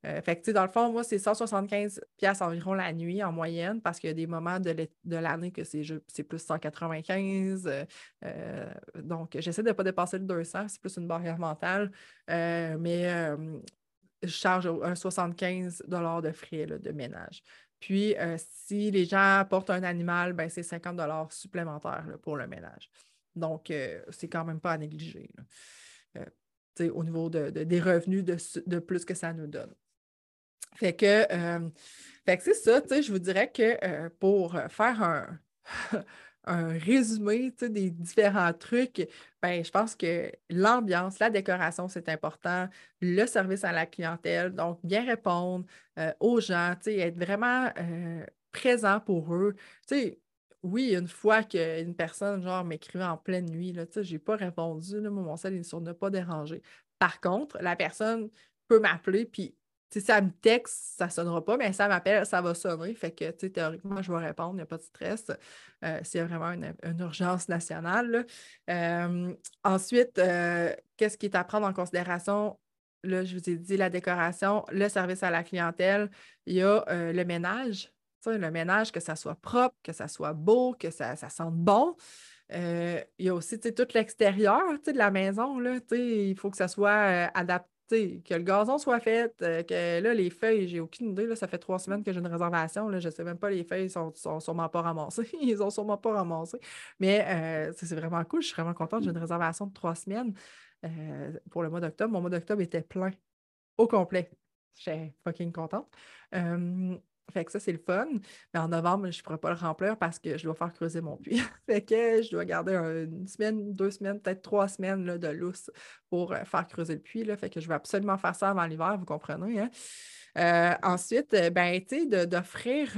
Euh, fait que, dans le fond, moi, c'est 175 pièces environ la nuit en moyenne parce qu'il y a des moments de l'année que c'est plus 195. Euh, euh, donc, j'essaie de ne pas dépasser le 200, c'est plus une barrière mentale. mais je charge un 75 de frais de ménage. Puis, si les gens apportent un animal, ben, c'est 50 supplémentaires pour le ménage. Donc, c'est quand même pas à négliger. au niveau des revenus de, plus que ça nous donne. Fait que, euh, c'est ça, tu sais, je vous dirais que euh, pour faire un, un résumé des différents trucs, ben, je pense que l'ambiance, la décoration, c'est important, le service à la clientèle, donc bien répondre euh, aux gens, être vraiment présent pour eux. sais, oui, une fois qu'une personne genre m'écrivait en pleine nuit, je n'ai pas répondu, là, mon cell, il ne pas dérangé. Par contre, la personne peut m'appeler, puis si ça me texte, ça ne sonnera pas, mais ça m'appelle, ça va sonner. Fait que, théoriquement, je vais répondre, il n'y a pas de stress euh, s'il y a vraiment une, urgence nationale. Euh, ensuite, euh, qu'est-ce qui est à prendre en considération? Là, je vous ai dit la décoration, le service à la clientèle, il y a le ménage. Le ménage, que ça soit propre, que ça soit beau, que ça, sente bon. il y a aussi tout l'extérieur de la maison. Là, il faut que ça soit adapté que le gazon soit fait, euh, que là, les feuilles, j'ai aucune idée, là, ça fait trois semaines que j'ai une réservation, là, je ne sais même pas, les feuilles sont, sont sûrement pas ramassées, ils ont sûrement pas ramassé. Mais euh, c'est vraiment cool, je suis vraiment contente, j'ai une réservation de trois semaines euh, pour le mois d'octobre. Mon mois d'octobre était plein, au complet. J'étais fucking contente. Fait que ça, c'est le fun. Mais en novembre, je ne pourrais pas le remplir parce que je dois faire creuser mon puits. fait que je dois garder une semaine, deux semaines, peut-être trois semaines de lousse pour euh, faire creuser le puits. Là. Fait que je vais absolument faire ça avant l'hiver, vous comprenez. Hein? Euh, ensuite, euh, ben, tu d'offrir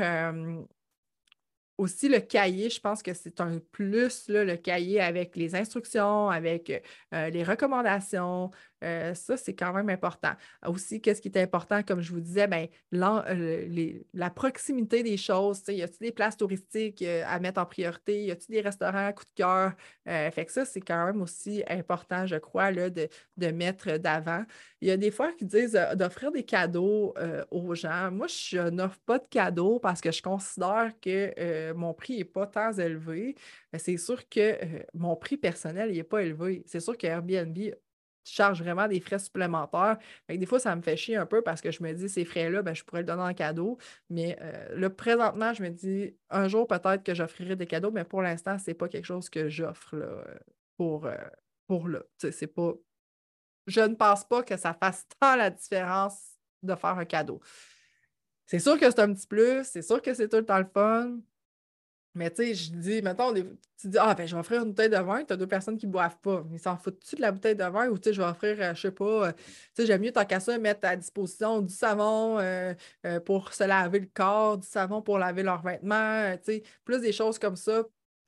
aussi le cahier, je pense que c'est un plus, le cahier avec les instructions, avec les recommandations, euh, ça, c'est quand même important. Aussi, qu'est-ce qui est important, comme je vous disais, ben, euh, la proximité des choses. Y a-t-il des places touristiques euh, à mettre en priorité? Y a-t-il des restaurants à coup de cœur? fait que ça, c'est quand même aussi important, je crois, là, de, mettre d'avant. Il y a des fois qui disent d'offrir des cadeaux aux gens. Moi, je n'offre pas de cadeaux parce que je considère que mon prix n'est pas tant élevé. C'est sûr que mon prix personnel n'est pas élevé. C'est sûr que Airbnb charge vraiment des frais supplémentaires. des fois, ça me fait chier un peu parce que je me dis, ces frais-là, ben, je pourrais le donner en cadeau. Mais euh, là, présentement, je me dis, un jour, peut-être que j'offrirai des cadeaux, mais pour l'instant, ce n'est pas quelque chose que j'offre pour, euh, pour là. C'est pas... Je ne pense pas que ça fasse tant la différence de faire un cadeau. C'est sûr que c'est un petit plus, c'est sûr que c'est tout le temps le fun, Mais tu sais, je dis, mettons, tu dis, ah, ben, je vais offrir une bouteille de vin, tu as deux personnes qui ne boivent pas. Ils s'en foutent-tu de la bouteille de vin? Ou tu sais, je vais offrir, euh, je sais pas, euh, tu sais, j'aime mieux tant qu'à ça mettre à disposition du savon euh, pour se laver le corps, du savon pour laver leurs vêtements, tu sais, plus des choses comme ça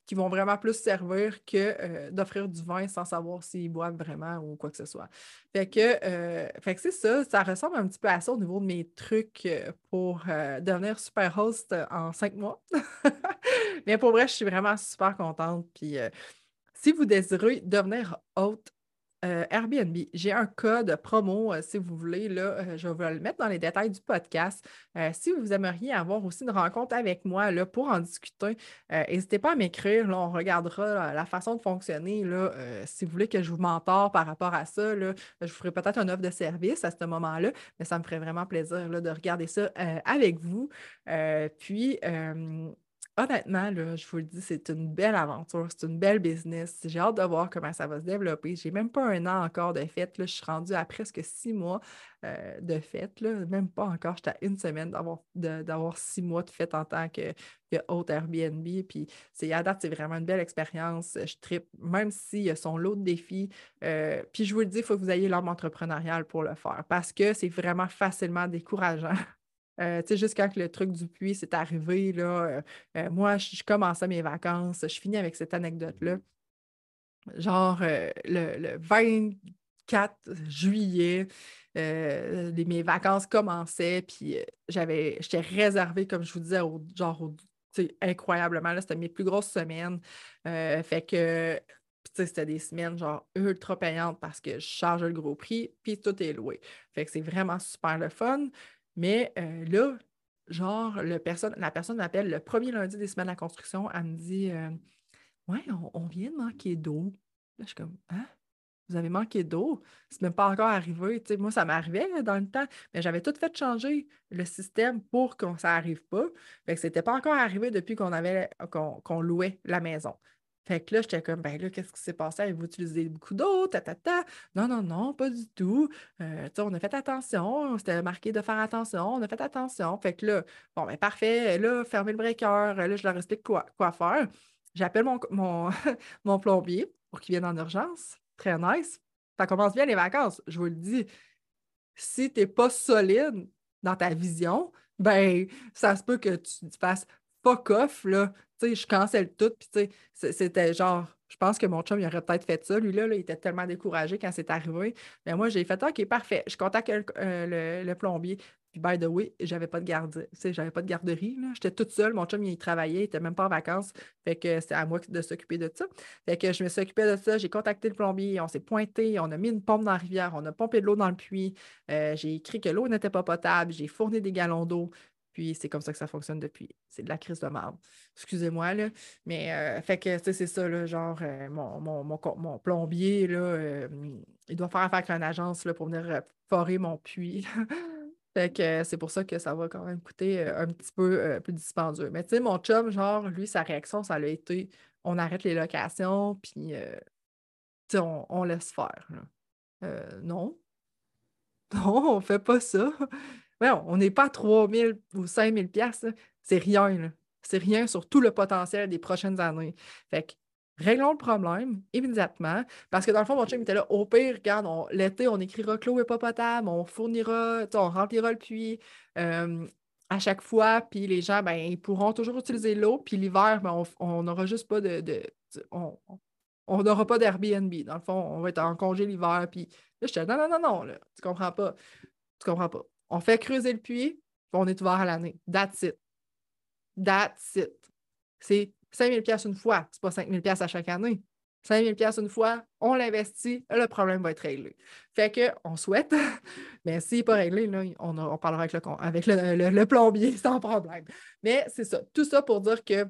qui vont vraiment plus servir que euh, d'offrir du vin sans savoir s'ils boivent vraiment ou quoi que ce soit. Fait que, euh, que c'est ça, ça ressemble un petit peu à ça au niveau de mes trucs euh, pour devenir super host en cinq mois. Mais pour vrai, je suis vraiment super contente. Puis si vous désirez devenir hôte euh, Airbnb, j'ai un code promo euh, si vous voulez. Euh, je vais le mettre dans les détails du podcast. si vous aimeriez avoir aussi une rencontre avec moi pour en discuter, n'hésitez pas à m'écrire. on regardera la façon de fonctionner. Si vous voulez que je vous mentore par rapport à ça, je vous ferai peut-être une offre de service à ce moment-là, mais ça me ferait vraiment plaisir de regarder ça avec vous. puis, honnêtement, je vous le dis, c'est une belle aventure, c'est une belle business. J'ai hâte de voir comment ça va se développer. J'ai même pas un an encore de fête. Je suis rendue à presque six mois euh, de fête. Même pas encore. J'étais à une semaine d'avoir, six mois de fête en tant que, que hôte Airbnb. Puis c'est, à date, c'est vraiment une belle expérience. Je tripe, même s'il y a son lot de défis. Euh, puis je vous le dis, il faut que vous ayez l'homme entrepreneurial pour le faire parce que c'est vraiment facilement décourageant. Euh, tu sais, juste quand le truc du puits s'est arrivé, là, euh, euh, moi, je, commençais mes vacances, je finis avec cette anecdote-là. Genre, le, 24 juillet, mes vacances commençaient, puis j'avais, j'étais réservée, comme je vous disais, au, genre, incroyablement, là, c'était mes plus grosses semaines. fait que c'était des semaines genre ultra payantes parce que je charge le gros prix, puis tout est loué. Fait que c'est vraiment super le fun. Mais euh, là, genre, la personne m'appelle le premier lundi des semaines de la construction, elle me dit euh, Ouais, on, vient de manquer d'eau. Là, je suis comme Hein? Vous avez manqué d'eau? C'est même pas encore arrivé. moi, ça m'arrivait dans le temps, mais j'avais tout fait changer le système pour que ça n'arrive pas. Fait que c'était pas encore arrivé depuis qu'on qu'on louait la maison. Fait que là, j'étais comme, ben là, qu'est-ce qui s'est passé? Avez-vous utilisé beaucoup d'eau? Ta, ta, ta. Non, non, non, pas du tout. Euh, on a fait attention. C'était marqué de faire attention. On a fait attention. Fait que là, bon, ben parfait. Là, fermez le breaker. Là, je leur explique quoi, quoi faire. J'appelle mon, mon, mon plombier pour qu'il vienne en urgence. Très nice. Ça commence bien les vacances, je vous le dis. Si tu n'es pas solide dans ta vision, ben, ça se peut que tu fasses fuck off, là, tu sais, je cancelle tout, puis tu sais, c'était genre, je pense que mon chum, il aurait peut-être fait ça. Lui-là, il était tellement découragé quand c'est arrivé. Mais moi, j'ai fait, OK, parfait. Je contacte euh, le, plombier. Puis, by the way, j'avais pas de j'avais pas de garderie. J'étais toute seule. Mon chum, il travaillait, il était même pas en vacances. Fait que c'était à moi de s'occuper de ça. Fait que je me suis occupée de ça. J'ai contacté le plombier. On s'est pointé. On a mis une pompe dans la rivière. On a pompé de l'eau dans le puits. Euh, j'ai écrit que l'eau n'était pas potable. J'ai fourni des galons d'eau. C'est comme ça que ça fonctionne depuis. C'est de la crise de marde. Excusez-moi, là. Mais euh, fait que c'est ça, là, genre euh, mon, plombier, euh, il doit faire affaire avec une agence là, pour venir forer mon puits. fait que c'est pour ça que ça va quand même coûter un petit peu plus dispendieux. Mais tu sais, mon chum, genre, lui, sa réaction, ça a été on arrête les locations, puis on, on, laisse faire. non. Non, on fait pas ça on n'est pas à 3 000 ou 5 000 c'est rien. C'est rien sur tout le potentiel des prochaines années. Fait que réglons le problème immédiatement. Parce que dans le fond, mon chum était là, au pire, regarde, l'été, on écrira l'eau n'est pas potable, on fournira, on remplira le puits euh, à chaque fois, puis les gens, ben, ils pourront toujours utiliser l'eau, puis l'hiver, ben, on n'aura juste pas de. on n'aura pas d'Airbnb. Dans le fond, on va être en congé l'hiver, puis là, je dis, non, non, non, non, là, tu comprends pas. Tu comprends pas. On fait creuser le puits, puis on est ouvert à l'année. That's it. That's it. C'est 5 000 une fois, c'est pas 5 000 à chaque année. 5 000 une fois, on l'investit, le problème va être réglé. Fait que, on souhaite, mais s'il n'est pas réglé, on, parlera avec, le, avec le, plombier sans problème. Mais c'est ça. Tout ça pour dire que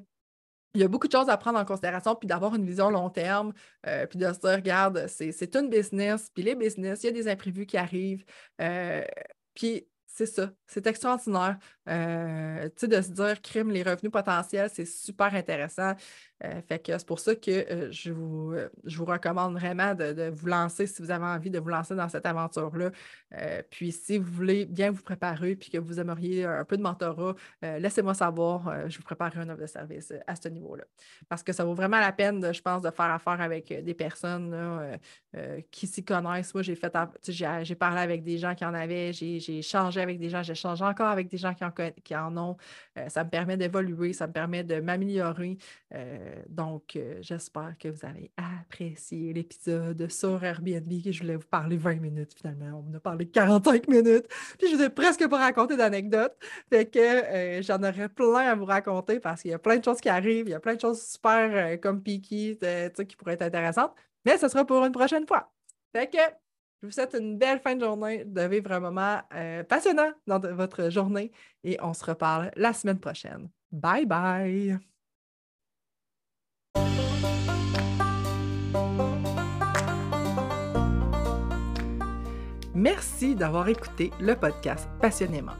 il y a beaucoup de choses à prendre en considération, puis d'avoir une vision long terme, euh, puis de se dire, regarde, c'est une business, puis les business, il y a des imprévus qui arrivent. Euh, puis c'est ça. C'est extraordinaire. Euh, tu sais, de se dire crime, les revenus potentiels, c'est super intéressant. Euh, fait que c'est pour ça que euh, je, vous, je vous recommande vraiment de, vous lancer si vous avez envie de vous lancer dans cette aventure-là. puis si vous voulez bien vous préparer puis que vous aimeriez un peu de mentorat, laissez-moi savoir. je vous préparerai un offre de service à ce niveau-là. Parce que ça vaut vraiment la peine, je pense, de faire affaire avec des personnes qui s'y connaissent. Moi, j'ai fait j'ai parlé avec des gens qui en avaient, j'ai changé avec des gens, j'ai changé encore avec des gens qui en, qui en ont. ça me permet d'évoluer, ça me permet de m'améliorer. Euh, donc, euh, j'espère que vous avez apprécié l'épisode sur Airbnb que je voulais vous parler 20 minutes finalement. On a parlé 45 minutes. Puis je vous ai presque pas raconté d'anecdotes. Fait que euh, j'en aurais plein à vous raconter parce qu'il y a plein de choses qui arrivent. Il y a plein de choses super comme Piki qui pourraient être intéressantes. Mais ce sera pour une prochaine fois. Fait que je vous souhaite une belle fin de journée, de vivre un moment passionnant dans votre journée et on se reparle la semaine prochaine. Bye bye! Merci d'avoir écouté le podcast passionnément.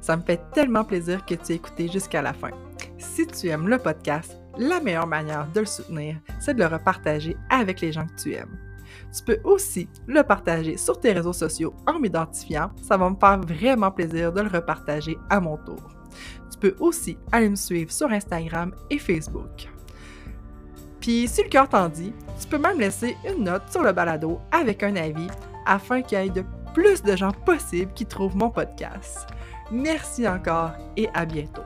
Ça me fait tellement plaisir que tu aies écouté jusqu'à la fin. Si tu aimes le podcast, la meilleure manière de le soutenir, c'est de le repartager avec les gens que tu aimes. Tu peux aussi le partager sur tes réseaux sociaux en m'identifiant. Ça va me faire vraiment plaisir de le repartager à mon tour. Tu peux aussi aller me suivre sur Instagram et Facebook. Puis si le cœur t'en dit, tu peux même laisser une note sur le balado avec un avis afin qu'il y ait de plus de gens possibles qui trouvent mon podcast. Merci encore et à bientôt.